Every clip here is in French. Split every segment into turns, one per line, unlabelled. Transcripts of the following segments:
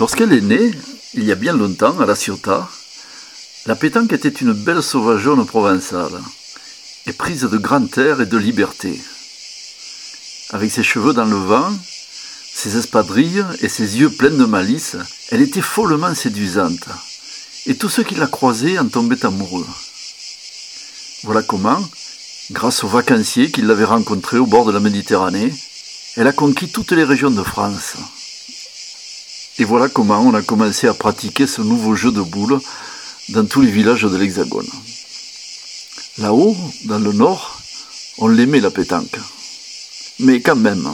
Lorsqu'elle est née, il y a bien longtemps, à La Ciotat, la pétanque était une belle sauvageonne provençale, éprise de grand air et de liberté. Avec ses cheveux dans le vent, ses espadrilles et ses yeux pleins de malice, elle était follement séduisante, et tous ceux qui la croisaient en tombaient amoureux. Voilà comment, grâce aux vacanciers qui l'avaient rencontrée au bord de la Méditerranée, elle a conquis toutes les régions de France. Et voilà comment on a commencé à pratiquer ce nouveau jeu de boules dans tous les villages de l'Hexagone. Là-haut, dans le nord, on l'aimait la pétanque. Mais quand même,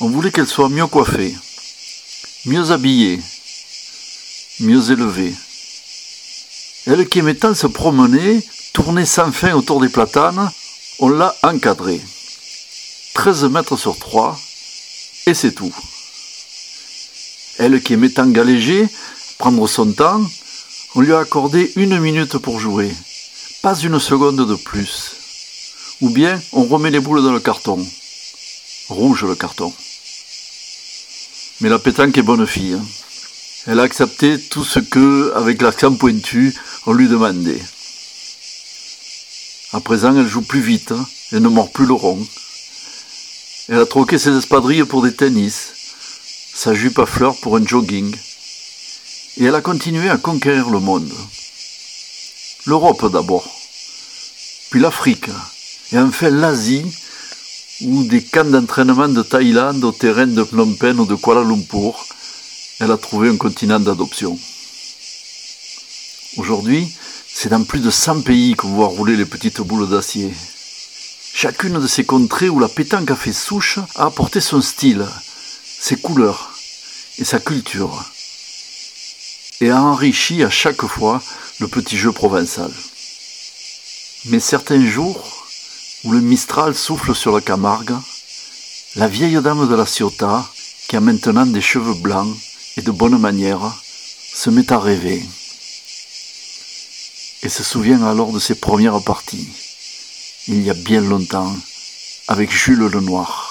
on voulait qu'elle soit mieux coiffée, mieux habillée, mieux élevée. Elle qui aimait tant se promener, tourner sans fin autour des platanes, on l'a encadrée. 13 mètres sur 3, et c'est tout. Elle qui aimait tant galéger, prendre son temps, on lui a accordé une minute pour jouer, pas une seconde de plus. Ou bien on remet les boules dans le carton. Rouge le carton. Mais la pétanque est bonne fille. Hein. Elle a accepté tout ce que, avec l'accent pointu, on lui demandait. À présent, elle joue plus vite hein, et ne mord plus le rond. Elle a troqué ses espadrilles pour des tennis, sa jupe à fleurs pour un jogging. Et elle a continué à conquérir le monde. L'Europe d'abord, puis l'Afrique, et enfin l'Asie, où des camps d'entraînement de Thaïlande au terrain de Phnom Penh ou de Kuala Lumpur, elle a trouvé un continent d'adoption. Aujourd'hui, c'est dans plus de 100 pays qu'on voit rouler les petites boules d'acier. Chacune de ces contrées où la pétanque a fait souche a apporté son style, ses couleurs et sa culture, et a enrichi à chaque fois le petit jeu provençal. Mais certains jours, où le Mistral souffle sur la Camargue, la vieille dame de la Ciotat, qui a maintenant des cheveux blancs et de bonnes manières, se met à rêver et se souvient alors de ses premières parties, il y a bien longtemps, avec Jules Lenoir.